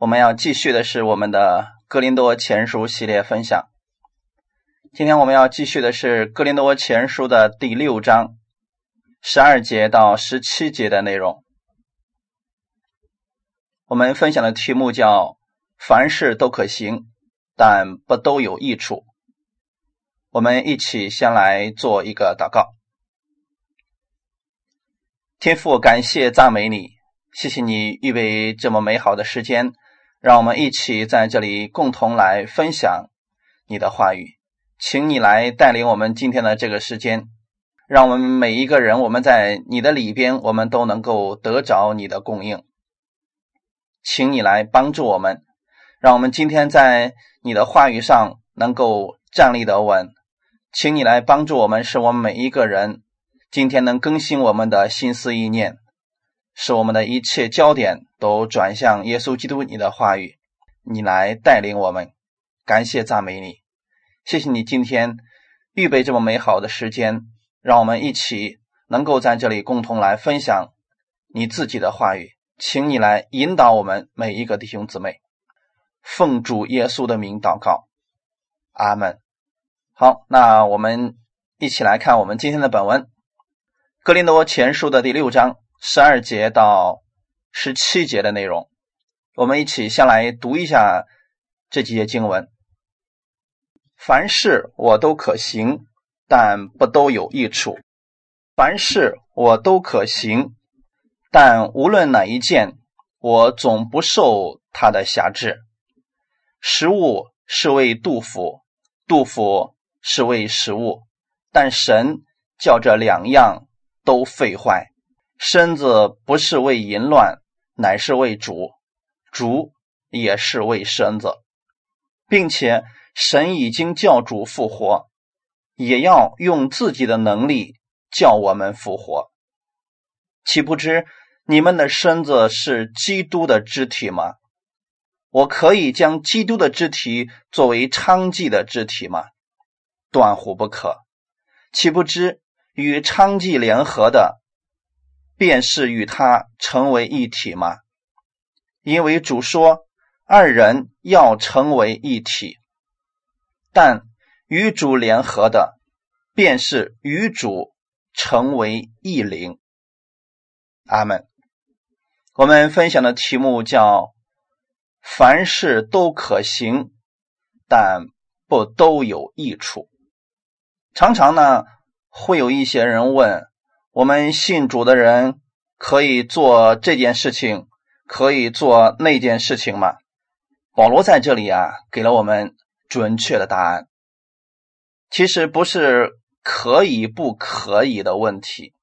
我们要继续的是我们的《哥林多前书》系列分享。今天我们要继续的是《哥林多前书》的第六章十二节到十七节的内容。我们分享的题目叫“凡事都可行，但不都有益处”。我们一起先来做一个祷告。天父，感谢赞美你，谢谢你预备这么美好的时间。让我们一起在这里共同来分享你的话语，请你来带领我们今天的这个时间，让我们每一个人，我们在你的里边，我们都能够得着你的供应。请你来帮助我们，让我们今天在你的话语上能够站立得稳。请你来帮助我们，使我们每一个人今天能更新我们的心思意念。使我们的一切焦点都转向耶稣基督，你的话语，你来带领我们。感谢赞美你，谢谢你今天预备这么美好的时间，让我们一起能够在这里共同来分享你自己的话语，请你来引导我们每一个弟兄姊妹。奉主耶稣的名祷告，阿门。好，那我们一起来看我们今天的本文，《格林多前书》的第六章。十二节到十七节的内容，我们一起先来读一下这几节经文。凡事我都可行，但不都有益处；凡事我都可行，但无论哪一件，我总不受他的辖制。食物是为杜甫，杜甫是为食物，但神叫这两样都废坏。身子不是为淫乱，乃是为主；主也是为身子，并且神已经叫主复活，也要用自己的能力叫我们复活。岂不知你们的身子是基督的肢体吗？我可以将基督的肢体作为娼妓的肢体吗？断乎不可。岂不知与娼妓联合的？便是与他成为一体吗？因为主说二人要成为一体，但与主联合的，便是与主成为一灵。阿门。我们分享的题目叫“凡事都可行，但不都有益处”。常常呢，会有一些人问。我们信主的人可以做这件事情，可以做那件事情吗？保罗在这里啊，给了我们准确的答案。其实不是可以不可以的问题。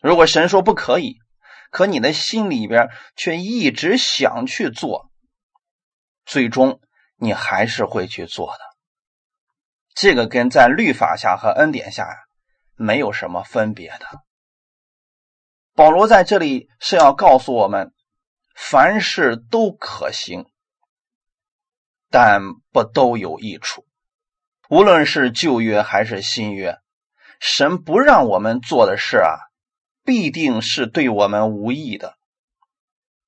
如果神说不可以，可你的心里边却一直想去做，最终你还是会去做的。这个跟在律法下和恩典下。没有什么分别的。保罗在这里是要告诉我们，凡事都可行，但不都有益处。无论是旧约还是新约，神不让我们做的事啊，必定是对我们无益的。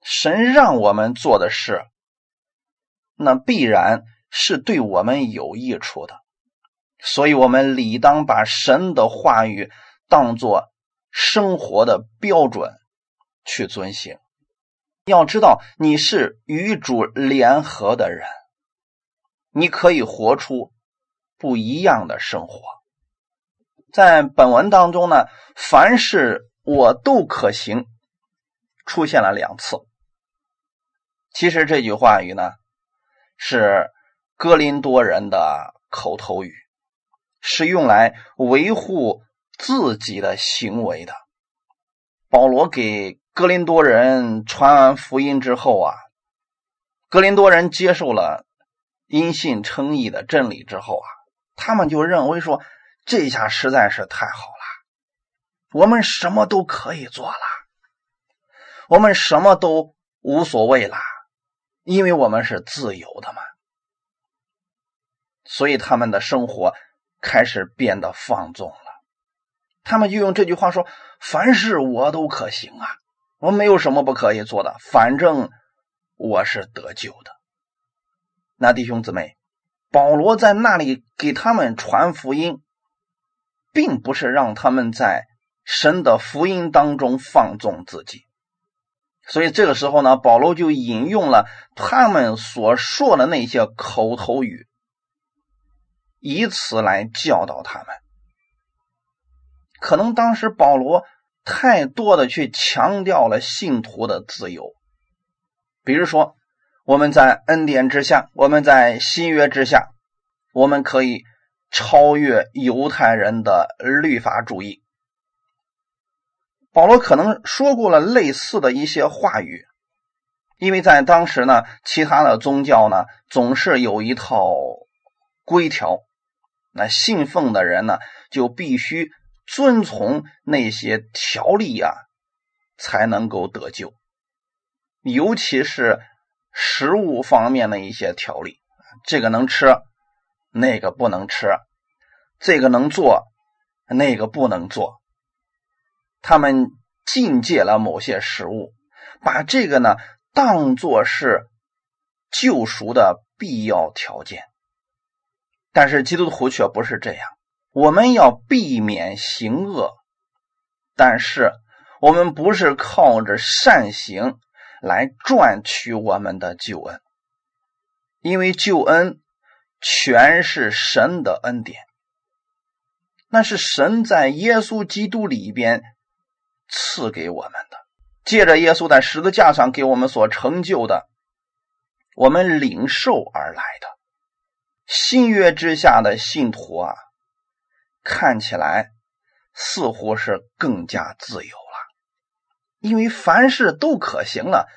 神让我们做的事，那必然是对我们有益处的。所以，我们理当把神的话语当作生活的标准去遵行。要知道，你是与主联合的人，你可以活出不一样的生活。在本文当中呢，凡事我都可行，出现了两次。其实这句话语呢，是哥林多人的口头语。是用来维护自己的行为的。保罗给哥林多人传完福音之后啊，哥林多人接受了因信称义的真理之后啊，他们就认为说这下实在是太好了，我们什么都可以做了，我们什么都无所谓了，因为我们是自由的嘛，所以他们的生活。开始变得放纵了，他们就用这句话说：“凡事我都可行啊，我没有什么不可以做的，反正我是得救的。那弟兄姊妹，保罗在那里给他们传福音，并不是让他们在神的福音当中放纵自己。所以这个时候呢，保罗就引用了他们所说的那些口头语，以此来教导他们。可能当时保罗太多的去强调了信徒的自由，比如说我们在恩典之下，我们在新约之下，我们可以超越犹太人的律法主义。保罗可能说过了类似的一些话语，因为在当时呢，其他的宗教呢总是有一套规条，那信奉的人呢就必须遵从那些条例呀，才能够得救，尤其是食物方面的一些条例，这个能吃，那个不能吃，这个能做，那个不能做。他们禁戒了某些食物，把这个呢当做是救赎的必要条件。但是基督徒却不是这样，我们要避免行恶，但是我们不是靠着善行来赚取我们的救恩，因为救恩全是神的恩典，那是神在耶稣基督里边。赐给我们的，借着耶稣在十字架上给我们所成就的，我们领受而来的新约之下的信徒啊，看起来似乎是更加自由了，因为凡事都可行了。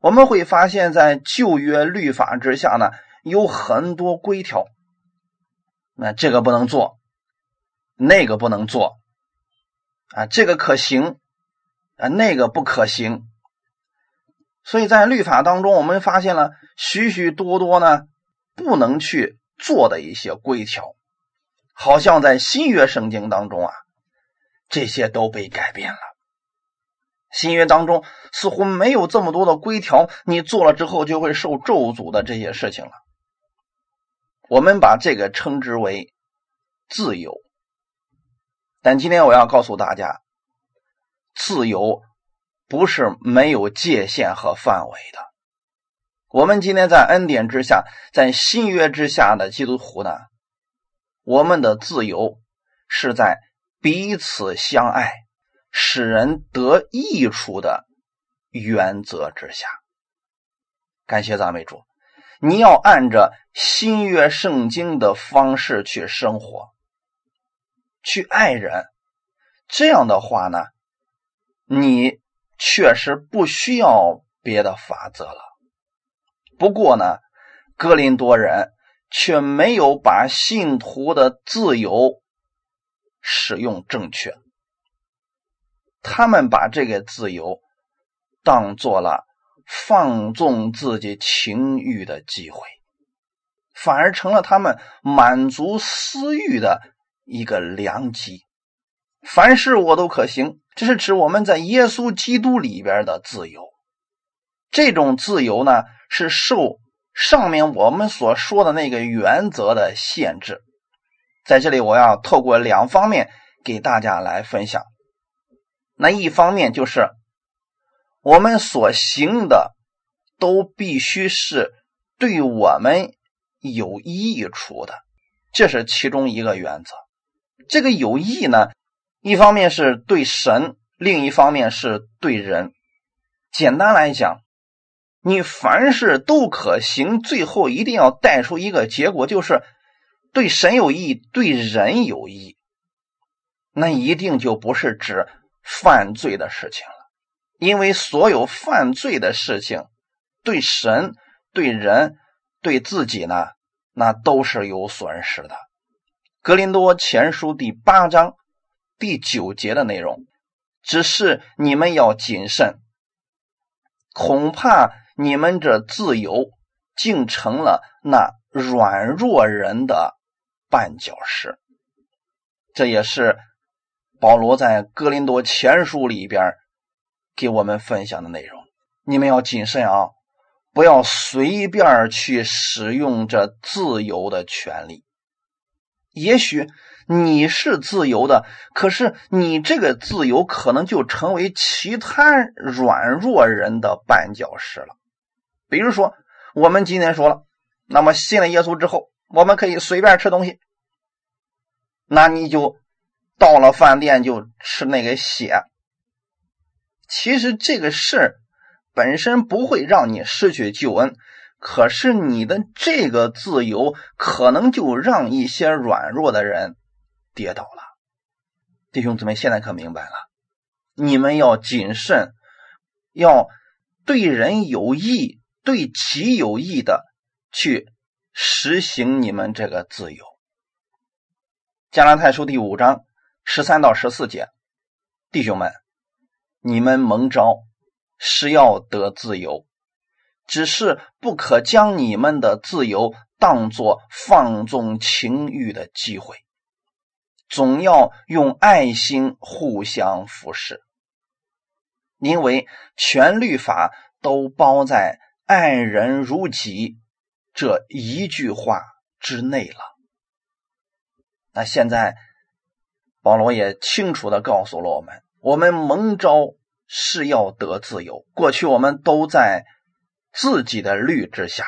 我们会发现，在旧约律法之下呢，有很多规条，那这个不能做，那个不能做，啊，这个可行。啊，那个不可行，所以在律法当中，我们发现了许许多多呢不能去做的一些规条，好像在新约圣经当中啊，这些都被改变了。新约当中似乎没有这么多的规条，你做了之后就会受咒诅的这些事情了。我们把这个称之为自由，但今天我要告诉大家。自由不是没有界限和范围的。我们今天在恩典之下，在新约之下的基督徒呢，我们的自由是在彼此相爱、使人得益处的原则之下。感谢赞美主，你要按着新约圣经的方式去生活，去爱人。这样的话呢？你确实不需要别的法则了。不过呢，哥林多人却没有把信徒的自由使用正确，他们把这个自由当做了放纵自己情欲的机会，反而成了他们满足私欲的一个良机。凡事我都可行。这是指我们在耶稣基督里边的自由，这种自由呢是受上面我们所说的那个原则的限制。在这里，我要透过两方面给大家来分享。那一方面就是我们所行的都必须是对我们有益处的，这是其中一个原则。这个有益呢？一方面是对神，另一方面是对人。简单来讲，你凡事都可行，最后一定要带出一个结果，就是对神有益，对人有益。那一定就不是指犯罪的事情了，因为所有犯罪的事情，对神、对人、对自己呢，那都是有损失的。格林多前书第八章。第九节的内容，只是你们要谨慎，恐怕你们这自由竟成了那软弱人的绊脚石。这也是保罗在哥林多前书里边给我们分享的内容。你们要谨慎啊，不要随便去使用这自由的权利。也许你是自由的，可是你这个自由可能就成为其他软弱人的绊脚石了。比如说，我们今天说了，那么信了耶稣之后，我们可以随便吃东西，那你就到了饭店就吃那个血。其实这个事本身不会让你失去救恩，可是你的这个自由可能就让一些软弱的人跌倒了。弟兄姊妹，现在可明白了，你们要谨慎，要对人有益。对其有益的去实行你们这个自由。加拉太书第五章十三到十四节，弟兄们，你们蒙召是要得自由，只是不可将你们的自由当作放纵情欲的机会，总要用爱心互相服侍，因为全律法都包在。爱人如己这一句话之内了。那现在保罗也清楚的告诉了我们：我们蒙召是要得自由。过去我们都在自己的律之下，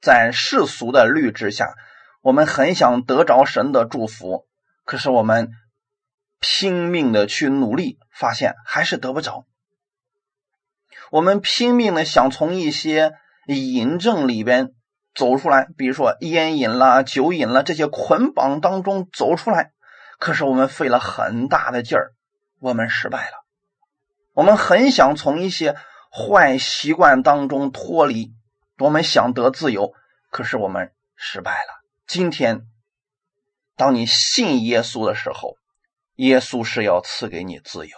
在世俗的律之下，我们很想得着神的祝福，可是我们拼命的去努力，发现还是得不着。我们拼命的想从一些瘾症里边走出来，比如说烟瘾啦、酒瘾啦这些捆绑当中走出来，可是我们费了很大的劲儿，我们失败了。我们很想从一些坏习惯当中脱离，我们想得自由，可是我们失败了。今天，当你信耶稣的时候，耶稣是要赐给你自由。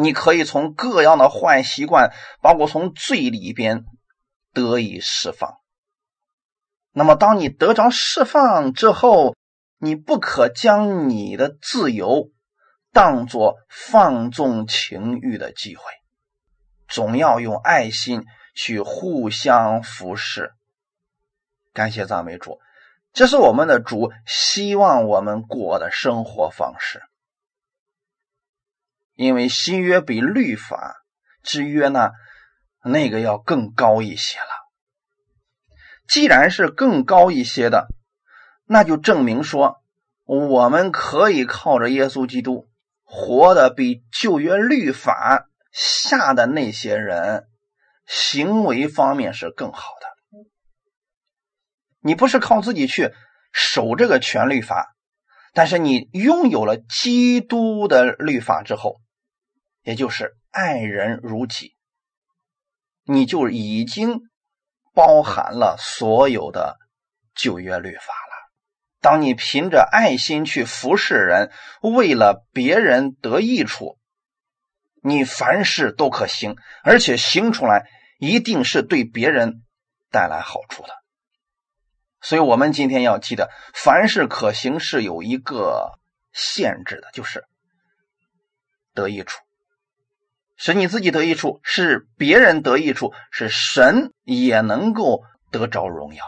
你可以从各样的坏习惯，包括从罪里边得以释放。那么，当你得着释放之后，你不可将你的自由当作放纵情欲的机会，总要用爱心去互相服侍。感谢赞美主，这是我们的主希望我们过的生活方式。因为新约比律法之约呢，那个要更高一些了。既然是更高一些的，那就证明说，我们可以靠着耶稣基督活的比旧约律法下的那些人行为方面是更好的。你不是靠自己去守这个全律法，但是你拥有了基督的律法之后。也就是爱人如己，你就已经包含了所有的旧约律法了。当你凭着爱心去服侍人，为了别人得益处，你凡事都可行，而且行出来一定是对别人带来好处的。所以，我们今天要记得，凡事可行是有一个限制的，就是得益处。使你自己得益处，是别人得益处，是神也能够得着荣耀，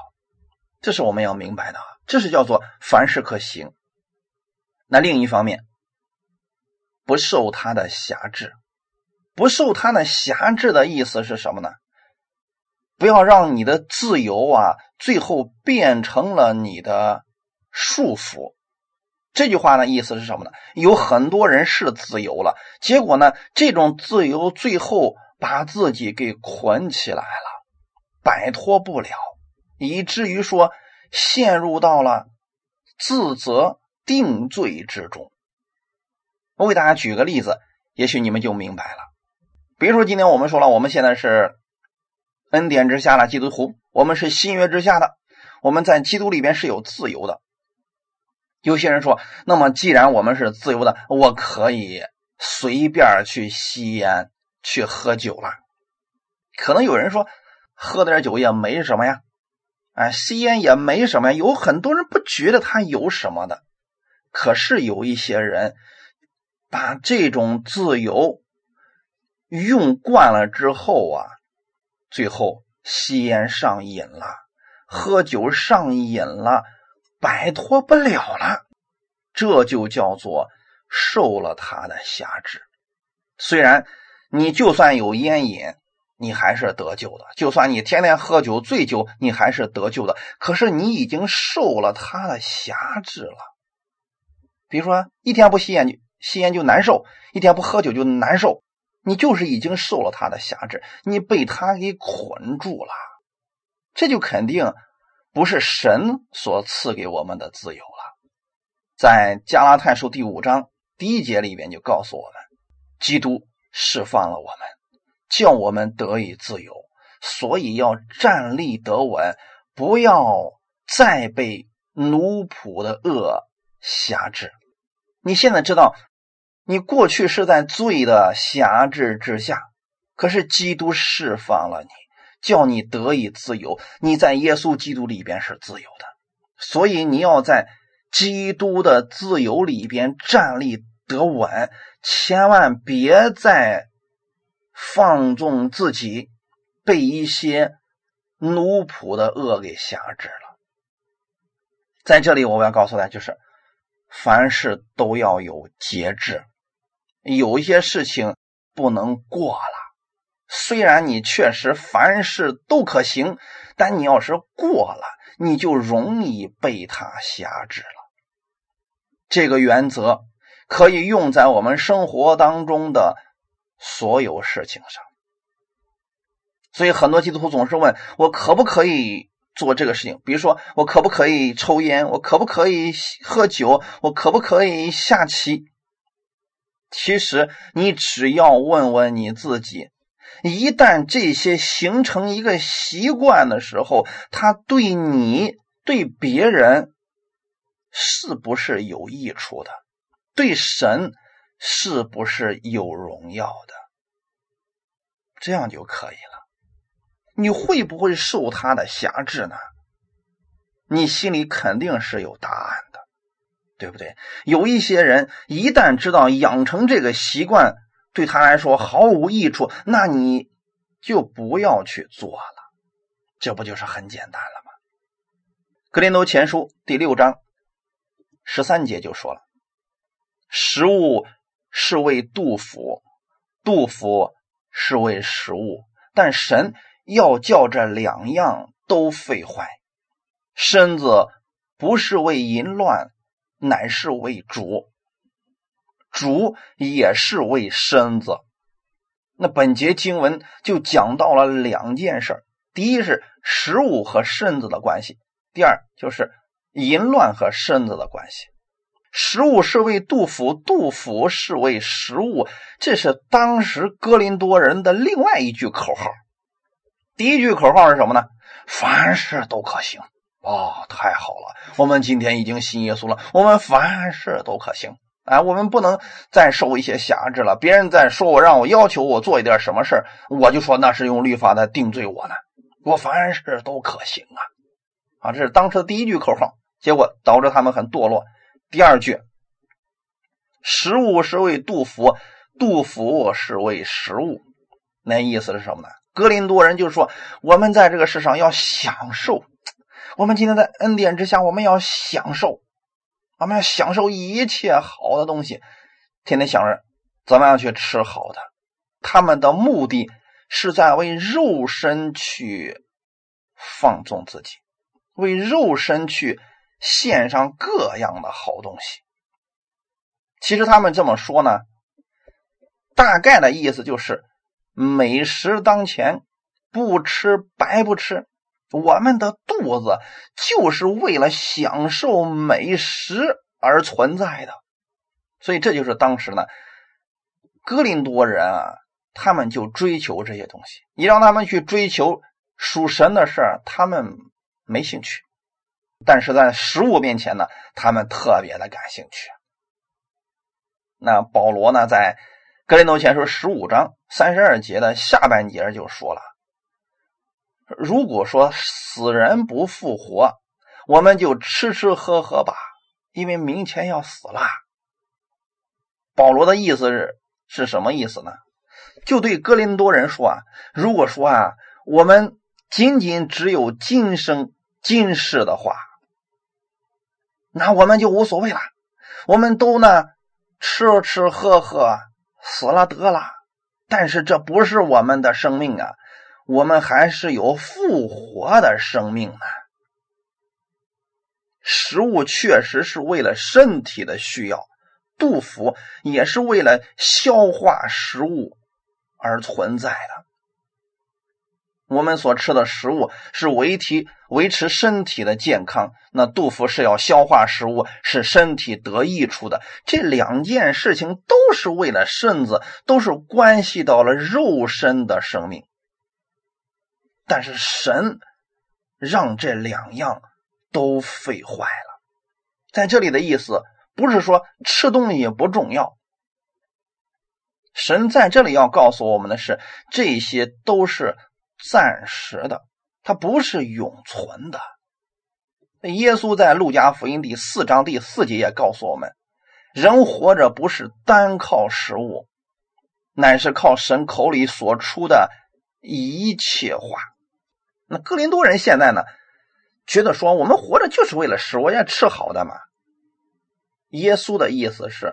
这是我们要明白的。这是叫做凡事可行。那另一方面，不受他的辖制，不受他的辖制的意思是什么呢？不要让你的自由啊，最后变成了你的束缚。这句话的意思是什么呢？有很多人是自由了，结果呢，这种自由最后把自己给捆起来了，摆脱不了，以至于说陷入到了自责定罪之中。我给大家举个例子，也许你们就明白了。比如说，今天我们说了，我们现在是恩典之下的基督徒，我们是新约之下的，我们在基督里边是有自由的。有些人说：“那么，既然我们是自由的，我可以随便去吸烟、去喝酒了。”可能有人说：“喝点酒也没什么呀，哎，吸烟也没什么呀。”有很多人不觉得他有什么的，可是有一些人把这种自由用惯了之后啊，最后吸烟上瘾了，喝酒上瘾了，摆脱不了了，这就叫做受了他的辖制。虽然你就算有烟瘾，你还是得救的；就算你天天喝酒醉酒，你还是得救的。可是你已经受了他的辖制了。比如说，一天不吸烟就吸烟就难受，一天不喝酒就难受，你就是已经受了他的辖制，你被他给捆住了。这就肯定不是神所赐给我们的自由了。在加拉太书第五章第一节里边就告诉我们。基督释放了我们，叫我们得以自由，所以要站立得稳，不要再被奴仆的恶辖制。你现在知道，你过去是在罪的辖制之下，可是基督释放了你，叫你得以自由。你在耶稣基督里边是自由的，所以你要在基督的自由里边站立得稳。千万别再放纵自己，被一些奴仆的恶给辖制了。在这里，我要告诉大家，就是凡事都要有节制，有一些事情不能过了。虽然你确实凡事都可行，但你要是过了，你就容易被他辖制了。这个原则。可以用在我们生活当中的所有事情上，所以很多基督徒总是问我可不可以做这个事情？比如说，我可不可以抽烟？我可不可以喝酒？我可不可以下棋？其实，你只要问问你自己，一旦这些形成一个习惯的时候，它对你、对别人是不是有益处的？对神是不是有荣耀的？这样就可以了。你会不会受他的辖制呢？你心里肯定是有答案的，对不对？有一些人一旦知道养成这个习惯对他来说毫无益处，那你就不要去做了。这不就是很简单了吗？格林多前书第六章十三节就说了。食物是为杜甫，杜甫是为食物，但神要叫这两样都废坏。身子不是为淫乱，乃是为主；主也是为身子。那本节经文就讲到了两件事：第一是食物和身子的关系；第二就是淫乱和身子的关系。食物是为杜甫，杜甫是为食物，这是当时哥林多人的另外一句口号。第一句口号是什么呢？凡事都可行。哦，太好了，我们今天已经信耶稣了，我们凡事都可行。哎，我们不能再受一些辖制了。别人在说我，让我要求我做一点什么事我就说那是用律法在定罪我呢。我凡事都可行啊！啊，这是当时的第一句口号，结果导致他们很堕落。第二句，食物是为杜甫，杜甫是为食物，那意思是什么呢？格林多人就说，我们在这个世上要享受，我们今天在恩典之下，我们要享受，我们要享受一切好的东西，天天想着怎么样去吃好的。他们的目的是在为肉身去放纵自己，为肉身去。献上各样的好东西。其实他们这么说呢，大概的意思就是美食当前，不吃白不吃。我们的肚子就是为了享受美食而存在的，所以这就是当时呢，哥林多人啊，他们就追求这些东西。你让他们去追求属神的事儿，他们没兴趣。但是在食物面前呢，他们特别的感兴趣。那保罗呢，在格林多前书十五章三十二节的下半节就说了：“如果说死人不复活，我们就吃吃喝喝吧，因为明天要死了。”保罗的意思是是什么意思呢？就对哥林多人说啊，如果说啊，我们仅仅只有今生今世的话，那我们就无所谓了。我们都呢吃吃喝喝，死了得了。但是这不是我们的生命啊，我们还是有复活的生命呢。食物确实是为了身体的需要，杜甫也是为了消化食物而存在的。我们所吃的食物是维体维持身体的健康，那杜甫是要消化食物，使身体得益处的。这两件事情都是为了身子，都是关系到了肉身的生命。但是神让这两样都废坏了。在这里的意思不是说吃东西不重要，神在这里要告诉我们的是，这些都是。暂时的，它不是永存的。耶稣在路加福音第四章第四节也告诉我们：人活着不是单靠食物，乃是靠神口里所出的一切话。那哥林多人现在呢，觉得说我们活着就是为了食物，要吃好的嘛。耶稣的意思是，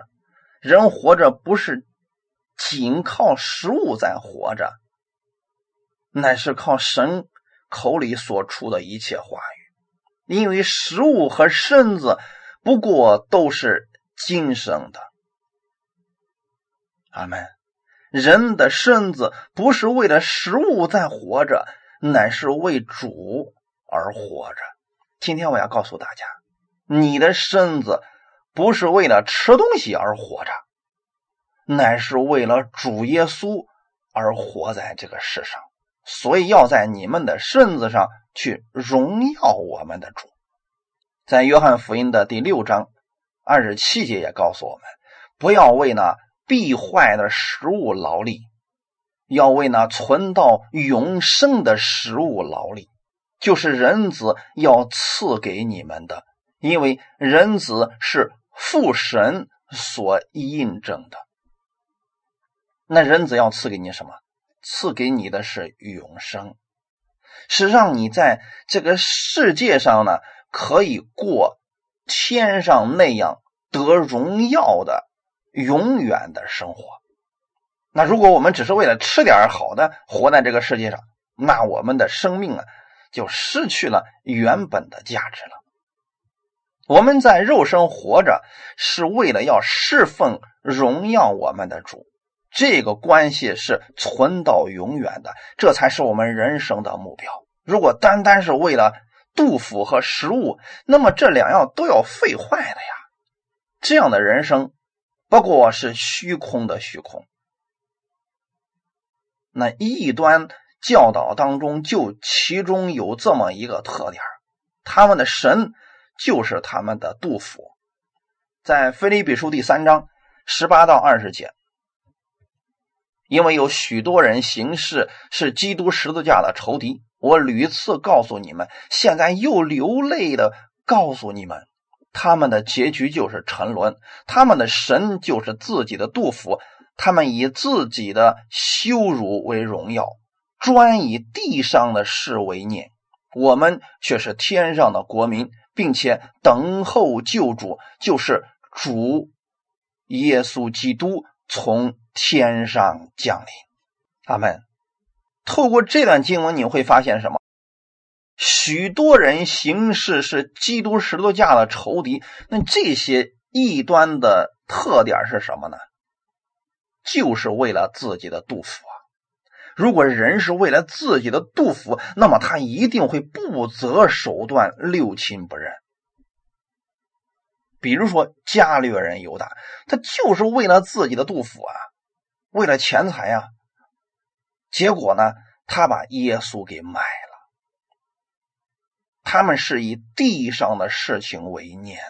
人活着不是仅靠食物在活着。乃是靠神口里所出的一切话语，因为食物和身子不过都是今生的。阿门。人的身子不是为了食物在活着，乃是为主而活着。今天我要告诉大家，你的身子不是为了吃东西而活着，乃是为了主耶稣而活在这个世上。所以要在你们的身子上去荣耀我们的主，在约翰福音的第六章二十七节也告诉我们，不要为那必坏的食物劳力，要为那存到永生的食物劳力，就是人子要赐给你们的，因为人子是父神所印证的。那人子要赐给你什么？赐给你的是永生，是让你在这个世界上呢，可以过天上那样得荣耀的永远的生活。那如果我们只是为了吃点好的活在这个世界上，那我们的生命啊就失去了原本的价值了。我们在肉身活着，是为了要侍奉荣耀我们的主。这个关系是存到永远的，这才是我们人生的目标。如果单单是为了杜甫和食物，那么这两样都要废坏的呀。这样的人生不过是虚空的虚空。那异端教导当中，就其中有这么一个特点他们的神就是他们的杜甫。在腓立比书第三章十八到二十节。因为有许多人行事是基督十字架的仇敌，我屡次告诉你们，现在又流泪的告诉你们，他们的结局就是沉沦，他们的神就是自己的杜甫，他们以自己的羞辱为荣耀，专以地上的事为念，我们却是天上的国民，并且等候救主，就是主耶稣基督从。天上降临，阿门。透过这段经文，你会发现什么？许多人行事是基督十字架的仇敌。那这些异端的特点是什么呢？就是为了自己的杜甫啊！如果人是为了自己的杜甫，那么他一定会不择手段，六亲不认。比如说伽略人犹大，他就是为了自己的杜甫啊！为了钱财呀，结果呢，他把耶稣给卖了。他们是以地上的事情为念。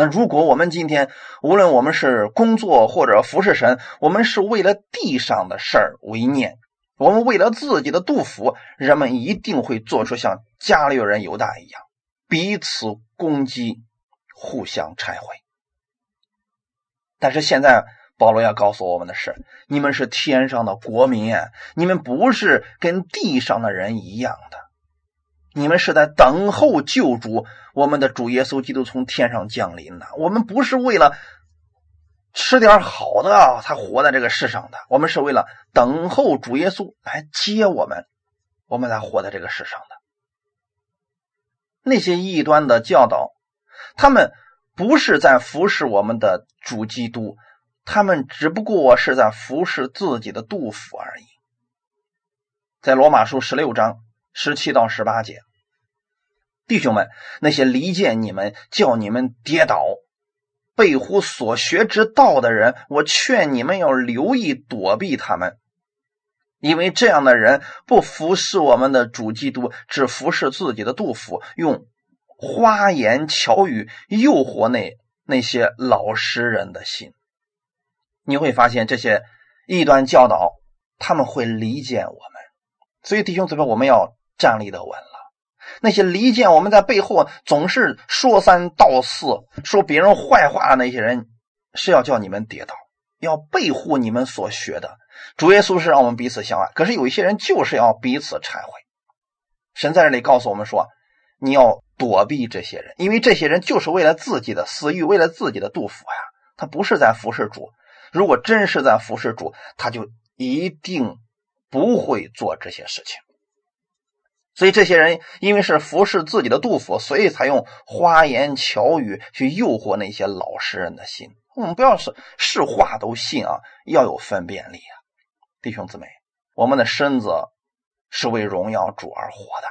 那如果我们今天无论我们是工作或者服侍神，我们是为了地上的事儿为念，我们为了自己的杜甫，人们一定会做出像加略人犹大一样，彼此攻击，互相拆毁。但是现在。保罗要告诉我们的是：你们是天上的国民，你们不是跟地上的人一样的，你们是在等候救主，我们的主耶稣基督从天上降临的。我们不是为了吃点好的啊才活在这个世上的，我们是为了等候主耶稣来接我们，我们才活在这个世上的。那些异端的教导，他们不是在服侍我们的主基督，他们只不过是在服侍自己的杜甫而已。在罗马书十六章十七到十八节，弟兄们，那些离间你们、叫你们跌倒、背乎所学之道的人，我劝你们要留意躲避他们。因为这样的人不服侍我们的主基督，只服侍自己的杜甫，用花言巧语诱惑那那些老实人的心。你会发现这些异端教导，他们会离间我们。所以弟兄姊妹，我们要站立的稳了。那些离间我们在背后总是说三道四、说别人坏话的那些人，是要叫你们跌倒，要背护你们所学的。主耶稣是让我们彼此相爱，可是有一些人就是要彼此忏悔。神在这里告诉我们说：“你要躲避这些人，因为这些人就是为了自己的私欲，为了自己的杜甫呀。他不是在服侍主。如果真是在服侍主，他就一定不会做这些事情。所以这些人因为是服侍自己的杜甫，所以才用花言巧语去诱惑那些老实人的心。我们不要是是话都信啊，要有分辨力啊。”弟兄姊妹，我们的身子是为荣耀主而活的。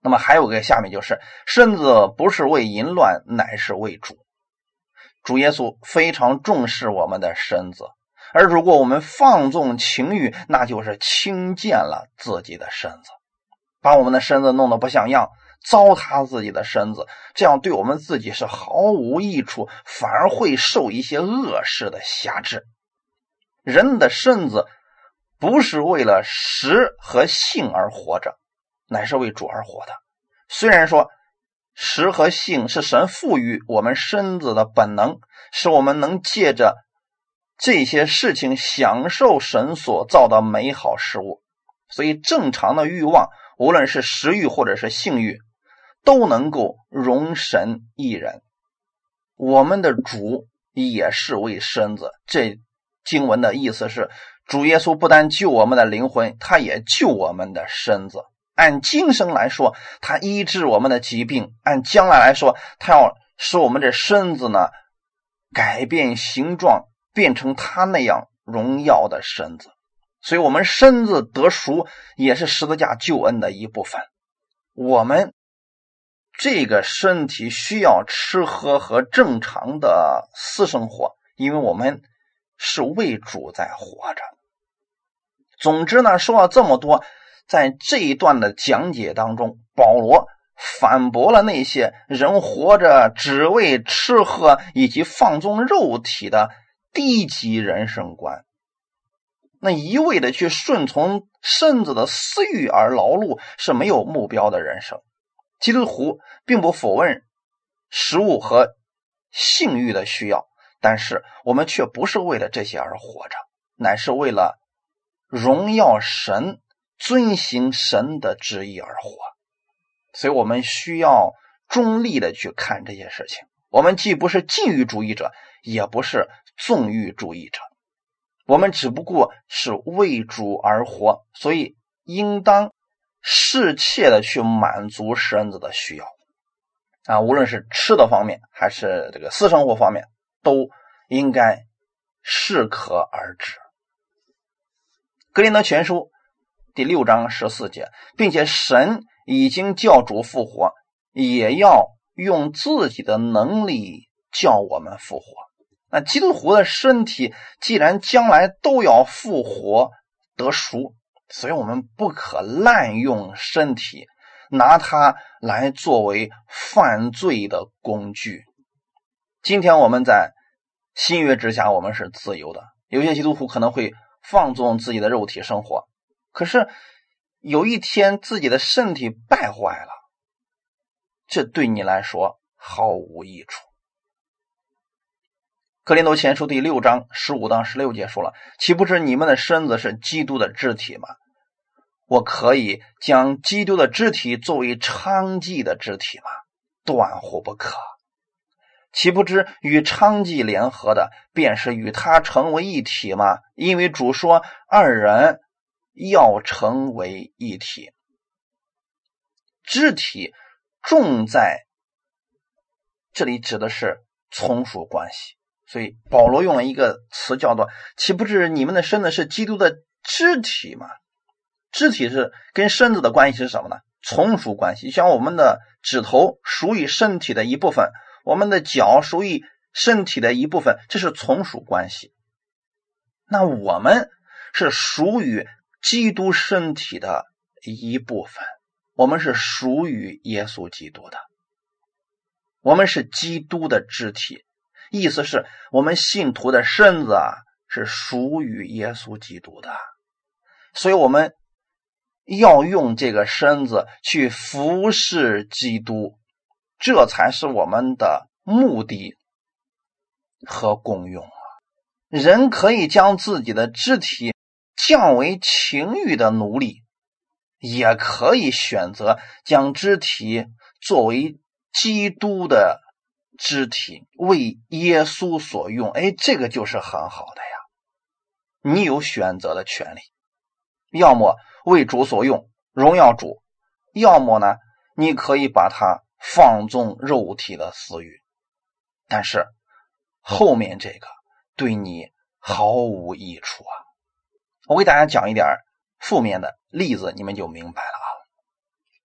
那么还有个下面就是身子不是为淫乱，乃是为主。主耶稣非常重视我们的身子，而如果我们放纵情欲，那就是轻贱了自己的身子，把我们的身子弄得不像样，糟蹋自己的身子，这样对我们自己是毫无益处，反而会受一些恶事的辖制。人的身子不是为了食和性而活着，乃是为主而活的。虽然说食和性是神赋予我们身子的本能，使我们能借着这些事情享受神所造的美好事物，所以正常的欲望，无论是食欲或者是性欲，都能够容神一人。我们的主也是为身子这。经文的意思是，主耶稣不但救我们的灵魂，他也救我们的身子。按今生来说，他医治我们的疾病；按将来来说，他要使我们这身子呢改变形状，变成他那样荣耀的身子。所以，我们身子得赎也是十字架救恩的一部分。我们这个身体需要吃喝和正常的私生活，因为我们。是为主在活着。总之呢，说了这么多，在这一段的讲解当中，保罗反驳了那些人活着只为吃喝以及放纵肉体的低级人生观。那一味的去顺从身子的私欲而劳碌是没有目标的人生。基督徒并不否认食物和性欲的需要。但是我们却不是为了这些而活着，乃是为了荣耀神、遵行神的旨意而活。所以，我们需要中立的去看这些事情。我们既不是禁欲主义者，也不是纵欲主义者，我们只不过是为主而活，所以应当适切的去满足身子的需要啊，无论是吃的方面，还是这个私生活方面。都应该适可而止。格林德全书第六章十四节，并且神已经叫主复活，也要用自己的能力叫我们复活。那基督徒的身体既然将来都要复活得赎，所以我们不可滥用身体，拿它来作为犯罪的工具。今天我们在新约之下，我们是自由的。有些基督徒可能会放纵自己的肉体生活，可是有一天自己的身体败坏了，这对你来说毫无益处。格林多前书第六章十五到十六节说了：“岂不知你们的身子是基督的肢体吗？我可以将基督的肢体作为娼妓的肢体吗？断乎不可。岂不知与娼妓联合的，便是与他成为一体吗？因为主说二人要成为一体。肢体重在这里指的是从属关系。”所以保罗用了一个词叫做“岂不是你们的身子是基督的肢体吗？肢体是跟身子的关系是什么呢？从属关系。像我们的指头属于身体的一部分，我们的脚属于身体的一部分，这是从属关系。那我们是属于基督身体的一部分，我们是属于耶稣基督的，我们是基督的肢体。意思是我们信徒的身子啊，是属于耶稣基督的，所以我们要用这个身子去服侍基督，这才是我们的目的和功用啊。人可以将自己的肢体降为情欲的奴隶，也可以选择将肢体作为基督的。肢体为耶稣所用，哎，这个就是很好的呀。你有选择的权利，要么为主所用，荣耀主；要么呢，你可以把它放纵肉体的私欲。但是后面这个对你毫无益处啊！我给大家讲一点负面的例子，你们就明白了啊。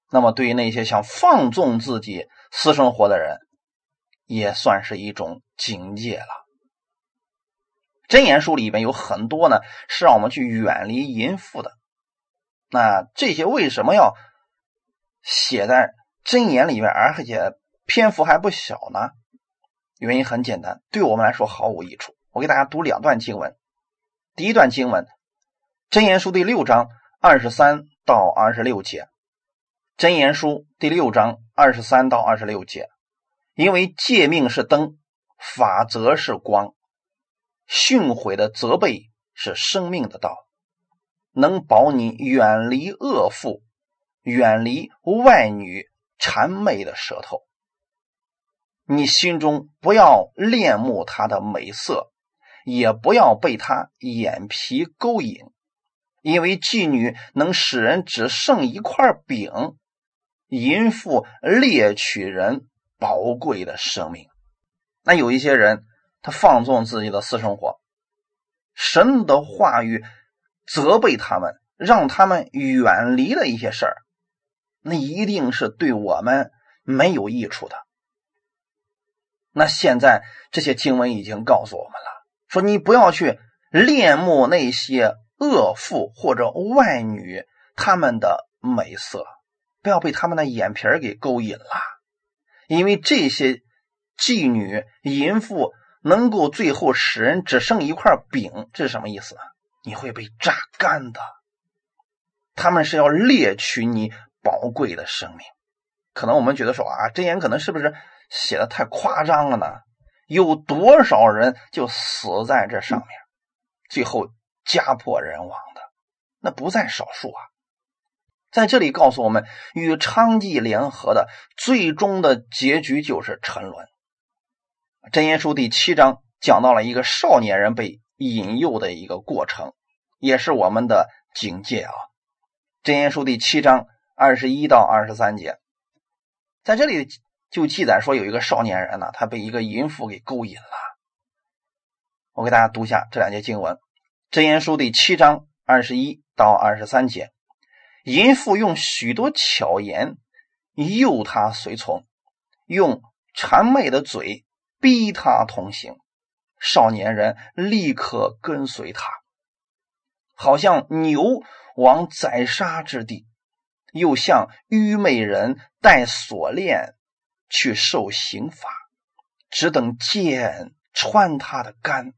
那么对于那些想放纵自己私生活的人，也算是一种警戒了。真言书里面有很多呢，是让我们去远离淫妇的。那这些为什么要写在真言里面，而且篇幅还不小呢？原因很简单，对我们来说毫无益处。我给大家读两段经文。第一段经文，真言书第六章二十三到二十六节。真言书第六章二十三到二十六节。因为诫命是灯，法则是光，训诲的责备是生命的道，能保你远离恶妇，远离外女谄媚的舌头。你心中不要恋慕她的美色，也不要被她眼皮勾引，因为妓女能使人只剩一块饼，淫妇猎取人。宝贵的生命，那有一些人他放纵自己的私生活，神的话语责备他们，让他们远离了一些事儿，那一定是对我们没有益处的。那现在这些经文已经告诉我们了，说你不要去恋慕那些恶妇或者外女他们的美色，不要被他们的眼皮儿给勾引了。因为这些妓女、淫妇能够最后使人只剩一块饼，这是什么意思？你会被榨干的。他们是要猎取你宝贵的生命。可能我们觉得说啊，真言可能是不是写的太夸张了呢？有多少人就死在这上面，最后家破人亡的，那不在少数啊。在这里告诉我们，与娼妓联合的最终的结局就是沉沦。真言书第七章讲到了一个少年人被引诱的一个过程，也是我们的警戒啊。真言书第七章二十一到二十三节，在这里就记载说，有一个少年人呢，他被一个淫妇给勾引了。我给大家读一下这两节经文：真言书第七章二十一到二十三节。淫妇用许多巧言诱他随从，用谄媚的嘴逼他同行。少年人立刻跟随他，好像牛往宰杀之地，又像愚昧人带锁链去受刑罚，只等剑穿他的肝，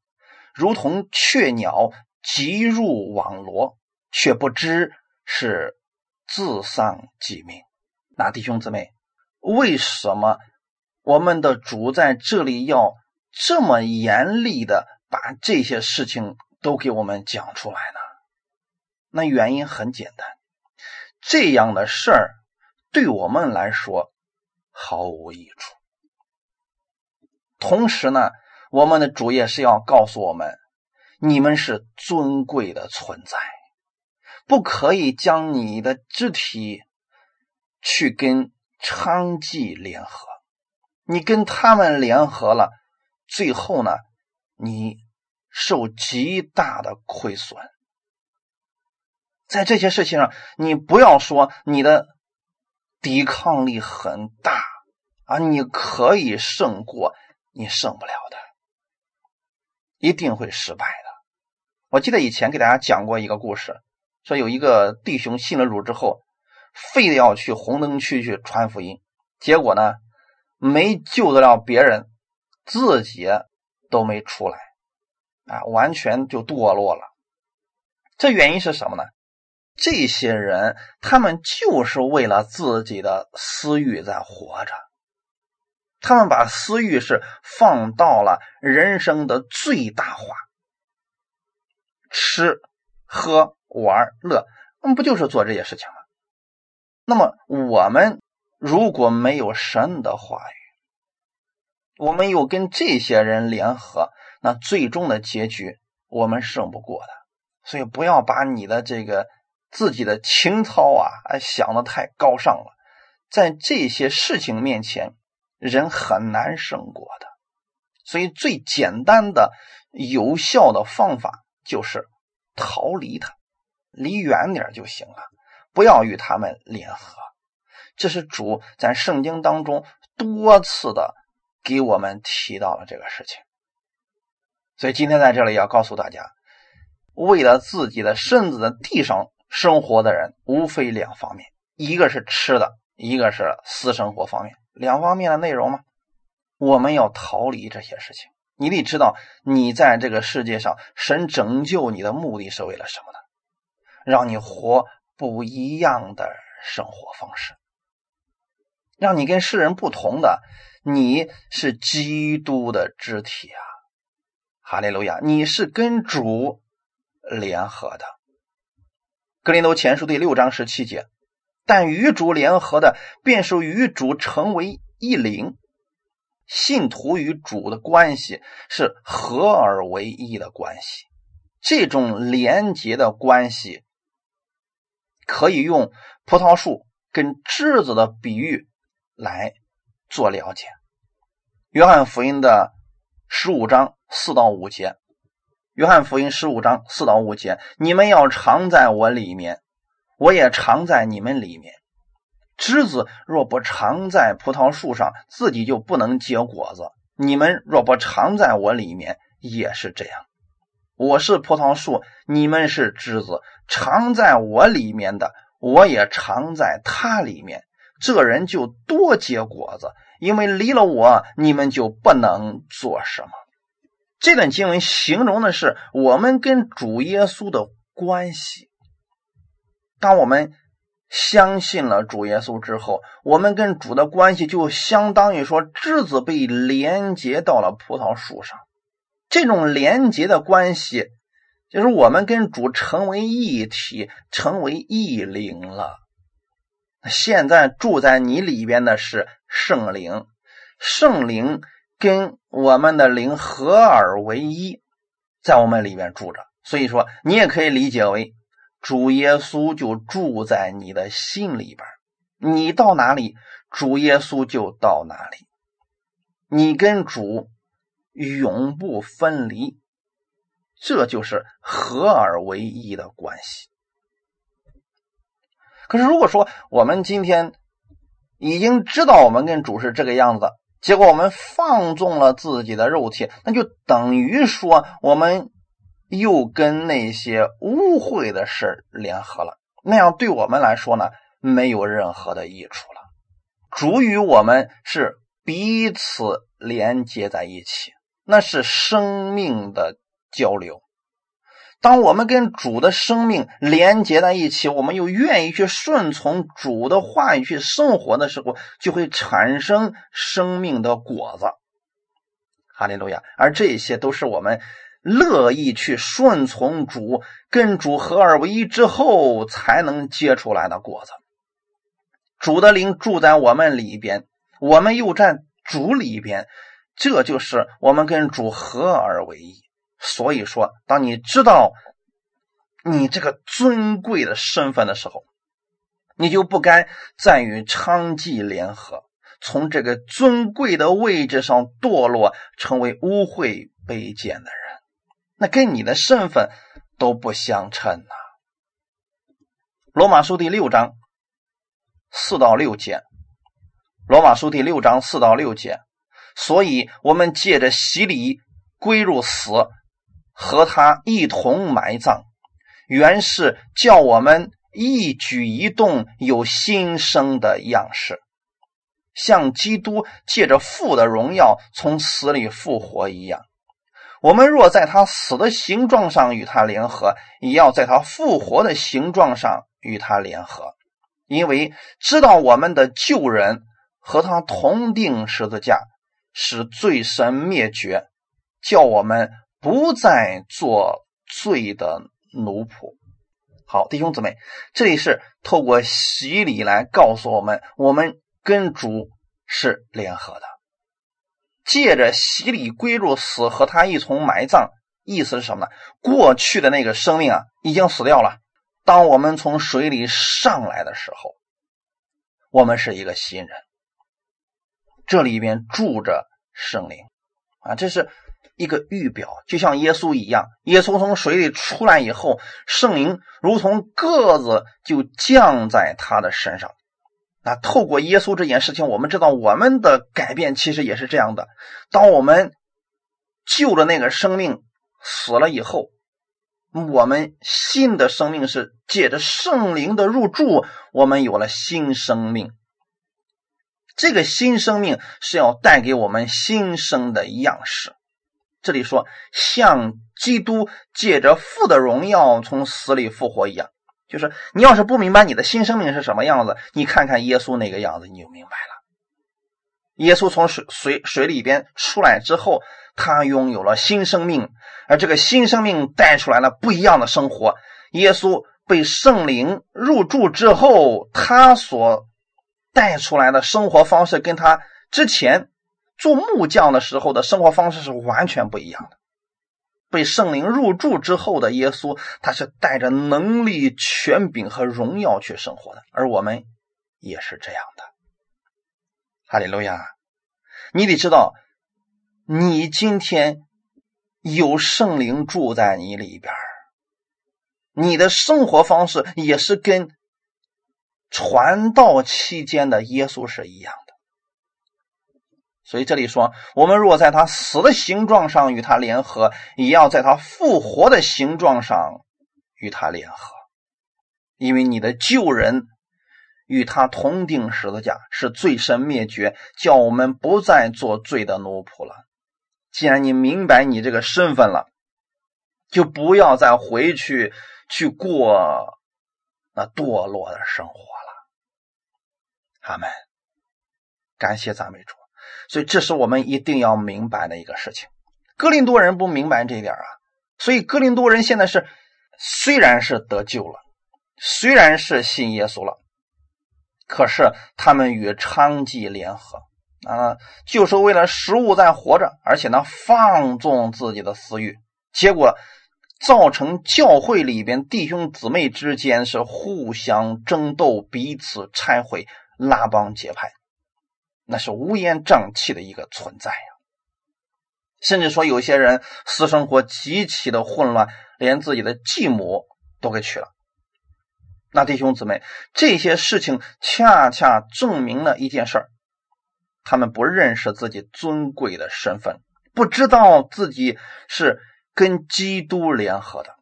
如同雀鸟急入网罗，却不知。是自丧己命。那弟兄姊妹，为什么我们的主在这里要这么严厉的把这些事情都给我们讲出来呢？那原因很简单，这样的事儿对我们来说毫无益处。同时呢，我们的主业是要告诉我们，你们是尊贵的存在，不可以将你的肢体去跟娼妓联合。你跟他们联合了，最后呢，你受极大的亏损。在这些事情上，你不要说你的抵抗力很大啊，你可以胜过，你胜不了的，一定会失败的。我记得以前给大家讲过一个故事，说有一个弟兄信了主之后，非得要去红灯区去传福音，结果呢，没救得了别人，自己都没出来，啊，完全就堕落了。这原因是什么呢？这些人，他们就是为了自己的私欲在活着，他们把私欲是放到了人生的最大化，吃、喝、玩、乐，那不就是做这些事情吗？那么我们如果没有神的话语，我们又跟这些人联合，那最终的结局我们胜不过的。所以不要把你的这个。自己的情操啊，哎，想的太高尚了，在这些事情面前，人很难胜过的。所以，最简单的、有效的方法就是逃离他，离远点就行了，不要与他们联合。这是主在圣经当中多次的给我们提到了这个事情。所以，今天在这里要告诉大家，为了自己的身子的地上。生活的人无非两方面，一个是吃的，一个是私生活方面，两方面的内容嘛。我们要逃离这些事情。你得知道，你在这个世界上，神拯救你的目的是为了什么呢？让你活不一样的生活方式，让你跟世人不同的。你是基督的肢体啊，哈利路亚！你是跟主联合的。格林多前书第六章十七节，但与主联合的，便是与主成为一灵。信徒与主的关系是合而为一的关系。这种连结的关系，可以用葡萄树跟枝子的比喻来做了解。约翰福音的十五章四到五节。约翰福音十五章四到五节：你们要常在我里面，我也常在你们里面。枝子若不常在葡萄树上，自己就不能结果子。你们若不常在我里面，也是这样。我是葡萄树，你们是枝子。常在我里面的，我也常在他里面。这人就多结果子，因为离了我，你们就不能做什么。这段经文形容的是我们跟主耶稣的关系。当我们相信了主耶稣之后，我们跟主的关系就相当于说枝子被连接到了葡萄树上。这种连接的关系，就是我们跟主成为一体，成为一灵了。现在住在你里边的是圣灵，圣灵。跟我们的灵合而为一，在我们里边住着，所以说你也可以理解为主耶稣就住在你的心里边，你到哪里，主耶稣就到哪里，你跟主永不分离，这就是合而为一的关系。可是如果说我们今天已经知道我们跟主是这个样子。结果我们放纵了自己的肉体，那就等于说我们又跟那些污秽的事联合了。那样对我们来说呢，没有任何的益处了。主与我们是彼此连接在一起，那是生命的交流。当我们跟主的生命连接在一起，我们又愿意去顺从主的话语去生活的时候，就会产生生命的果子。哈利路亚！而这些都是我们乐意去顺从主、跟主合二为一之后才能结出来的果子。主的灵住在我们里边，我们又在主里边，这就是我们跟主合而为一。所以说，当你知道你这个尊贵的身份的时候，你就不该再与娼妓联合。从这个尊贵的位置上堕落，成为污秽卑贱的人，那跟你的身份都不相称呐。罗马书第六章四到六节，罗马书第六章四到六节，所以我们借着洗礼归入死，和他一同埋葬，原是叫我们一举一动有新生的样式。像基督借着父的荣耀从死里复活一样，我们若在他死的形状上与他联合，也要在他复活的形状上与他联合，因为知道我们的旧人和他同定十字架，使罪神灭绝，叫我们不再做罪的奴仆。好，弟兄姊妹，这里是透过洗礼来告诉我们，我们。跟主是联合的，借着洗礼归入死，和他一同埋葬。意思是什么呢？过去的那个生命啊，已经死掉了。当我们从水里上来的时候，我们是一个新人。这里边住着圣灵啊，这是一个预表，就像耶稣一样。耶稣从水里出来以后，圣灵如同个子就降在他的身上。那透过耶稣这件事情，我们知道我们的改变其实也是这样的。当我们救的那个生命死了以后，我们新的生命是借着圣灵的入住，我们有了新生命。这个新生命是要带给我们新生的样式。这里说，像基督借着父的荣耀从死里复活一样。就是你要是不明白你的新生命是什么样子，你看看耶稣那个样子，你就明白了。耶稣从水水水里边出来之后，他拥有了新生命，而这个新生命带出来了不一样的生活。耶稣被圣灵入住之后，他所带出来的生活方式，跟他之前做木匠的时候的生活方式是完全不一样的。被圣灵入住之后的耶稣，他是带着能力、权柄和荣耀去生活的，而我们也是这样的。哈利路亚！你得知道，你今天有圣灵住在你里边你的生活方式也是跟传道期间的耶稣是一样的。所以这里说，我们若在他死的形状上与他联合，也要在他复活的形状上与他联合，因为你的旧人与他同定十字架，是罪神灭绝，叫我们不再做罪的奴仆了。既然你明白你这个身份了，就不要再回去去过那堕落的生活了。阿门。感谢赞美主。所以，这是我们一定要明白的一个事情。哥林多人不明白这一点啊，所以哥林多人现在是虽然是得救了，虽然是信耶稣了，可是他们与娼妓联合啊，就是为了食物在活着，而且呢放纵自己的私欲，结果造成教会里边弟兄姊妹之间是互相争斗，彼此拆毁，拉帮结派。那是乌烟瘴气的一个存在呀，甚至说有些人私生活极其的混乱，连自己的继母都给娶了。那弟兄姊妹，这些事情恰恰证明了一件事儿：他们不认识自己尊贵的身份，不知道自己是跟基督联合的。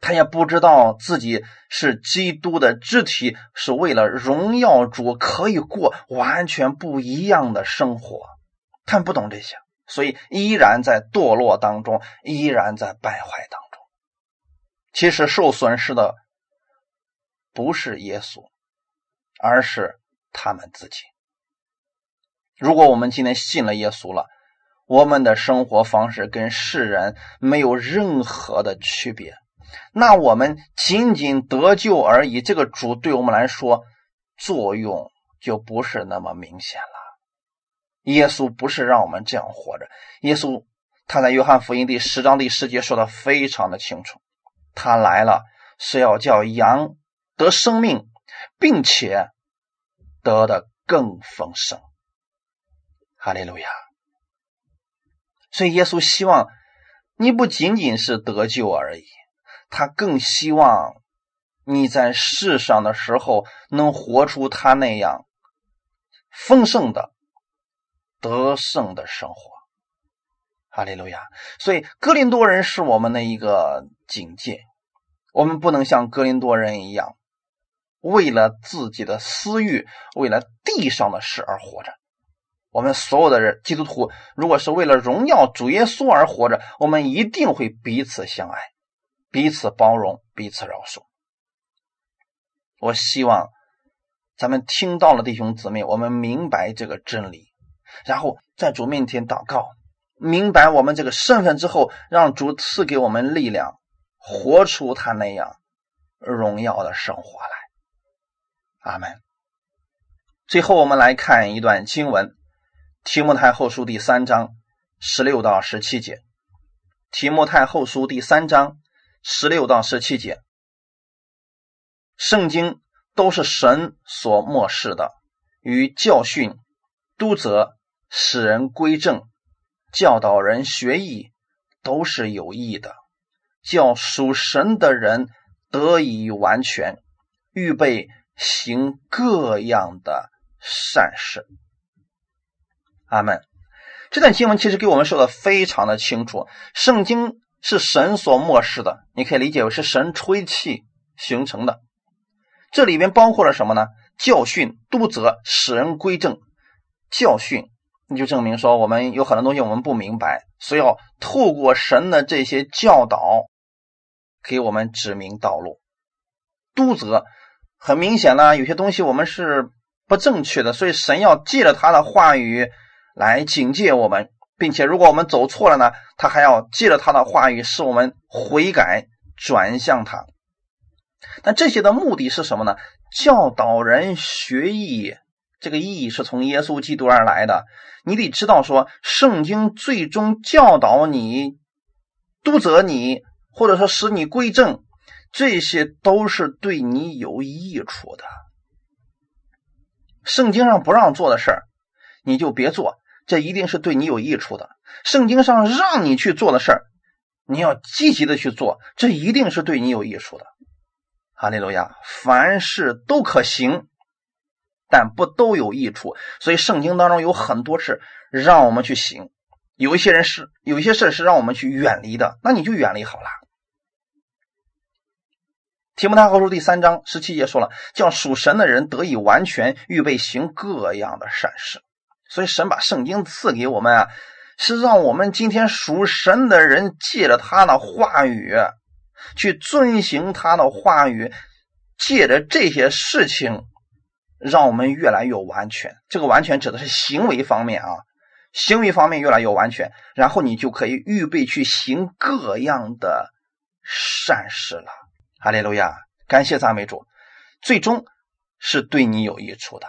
他也不知道自己是基督的肢体，是为了荣耀主，可以过完全不一样的生活。他不懂这些，所以依然在堕落当中，依然在败坏当中。其实受损失的不是耶稣，而是他们自己。如果我们今天信了耶稣了，我们的生活方式跟世人没有任何的区别，那我们仅仅得救而已。这个主对我们来说作用就不是那么明显了。耶稣不是让我们这样活着，耶稣他在约翰福音第十章第十节说的非常的清楚，他来了是要叫羊得生命，并且得的更丰盛。哈利路亚。所以耶稣希望你不仅仅是得救而已，他更希望你在世上的时候能活出他那样丰盛的。得胜的生活，哈利路亚！所以哥林多人是我们的一个警戒，我们不能像哥林多人一样，为了自己的私欲，为了地上的事而活着。我们所有的人，基督徒，如果是为了荣耀主耶稣而活着，我们一定会彼此相爱，彼此包容，彼此饶恕。我希望咱们听到了弟兄姊妹，我们明白这个真理。然后在主面前祷告，明白我们这个身份之后，让主赐给我们力量，活出他那样荣耀的生活来。阿门。最后，我们来看一段经文，《提摩太后书》第三章十六到十七节，《提摩太后书》第三章十六到十七节，圣经都是神所漠视的，与教训、督责。使人归正，教导人学艺，都是有益的，叫属神的人得以完全，预备行各样的善事。阿门。这段经文其实给我们说的非常的清楚，圣经是神所漠视的，你可以理解为是神吹气形成的。这里边包括了什么呢？教训、督责、使人归正、教训。那就证明说，我们有很多东西我们不明白，所以要透过神的这些教导，给我们指明道路。督责很明显呢，有些东西我们是不正确的，所以神要借着他的话语来警戒我们，并且如果我们走错了呢，他还要借着他的话语使我们悔改转向他。那这些的目的是什么呢？教导人学艺。这个意义是从耶稣基督而来的。你得知道，说圣经最终教导你、督责你，或者说使你归正，这些都是对你有益处的。圣经上不让做的事儿，你就别做，这一定是对你有益处的。圣经上让你去做的事儿，你要积极的去做，这一定是对你有益处的。哈利路亚，凡事都可行。但不都有益处，所以圣经当中有很多事让我们去行，有一些人是有一些事是让我们去远离的，那你就远离好了。提摩太后书第三章十七节说了，叫属神的人得以完全，预备行各样的善事。所以神把圣经赐给我们啊，是让我们今天属神的人借着他的话语去遵行他的话语，借着这些事情。让我们越来越完全，这个完全指的是行为方面啊，行为方面越来越完全，然后你就可以预备去行各样的善事了。哈利路亚，感谢赞美主，最终是对你有益处的。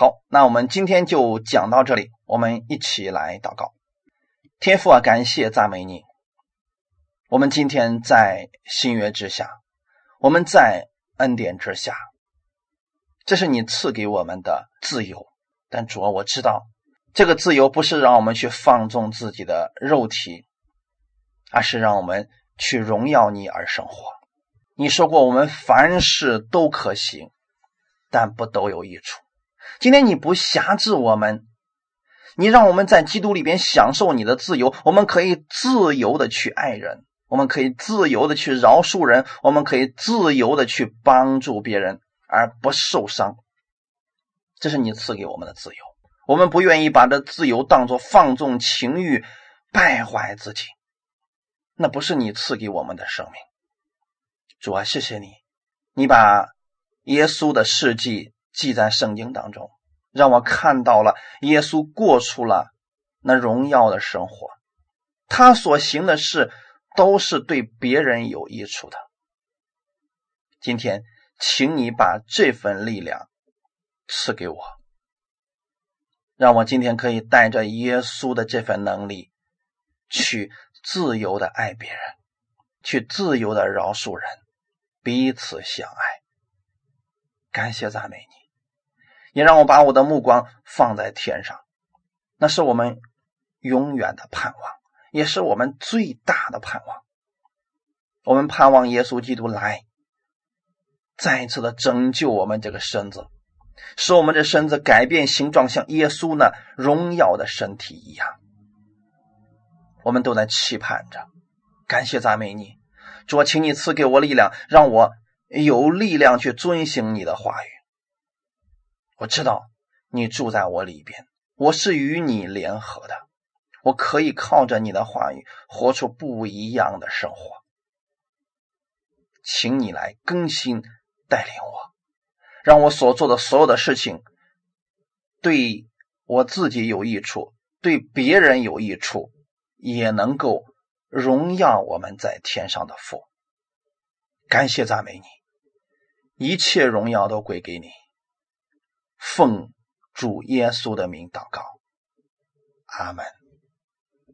好，那我们今天就讲到这里，我们一起来祷告。天父啊，感谢赞美你，我们今天在新约之下，我们在恩典之下。这是你赐给我们的自由，但主啊，我知道这个自由不是让我们去放纵自己的肉体，而是让我们去荣耀你而生活。你说过，我们凡事都可行，但不都有益处。今天你不辖制我们，你让我们在基督里边享受你的自由，我们可以自由的去爱人，我们可以自由的去饶恕人，我们可以自由的去帮助别人。而不受伤，这是你赐给我们的自由。我们不愿意把这自由当作放纵情欲、败坏自己，那不是你赐给我们的生命。主啊，谢谢你，你把耶稣的事迹记在圣经当中，让我看到了耶稣过出了那荣耀的生活，他所行的事都是对别人有益处的。今天，请你把这份力量赐给我，让我今天可以带着耶稣的这份能力，去自由的爱别人，去自由的饶恕人，彼此相爱。感谢赞美你，也让我把我的目光放在天上，那是我们永远的盼望，也是我们最大的盼望。我们盼望耶稣基督来。再次的拯救我们这个身子，使我们这身子改变形状，像耶稣那荣耀的身体一样。我们都在期盼着，感谢赞美你，主，请你赐给我力量，让我有力量去遵行你的话语。我知道你住在我里边，我是与你联合的，我可以靠着你的话语活出不一样的生活。请你来更新。带领我，让我所做的所有的事情，对我自己有益处，对别人有益处，也能够荣耀我们在天上的父。感谢赞美你，一切荣耀都归给你。奉主耶稣的名祷告，阿门。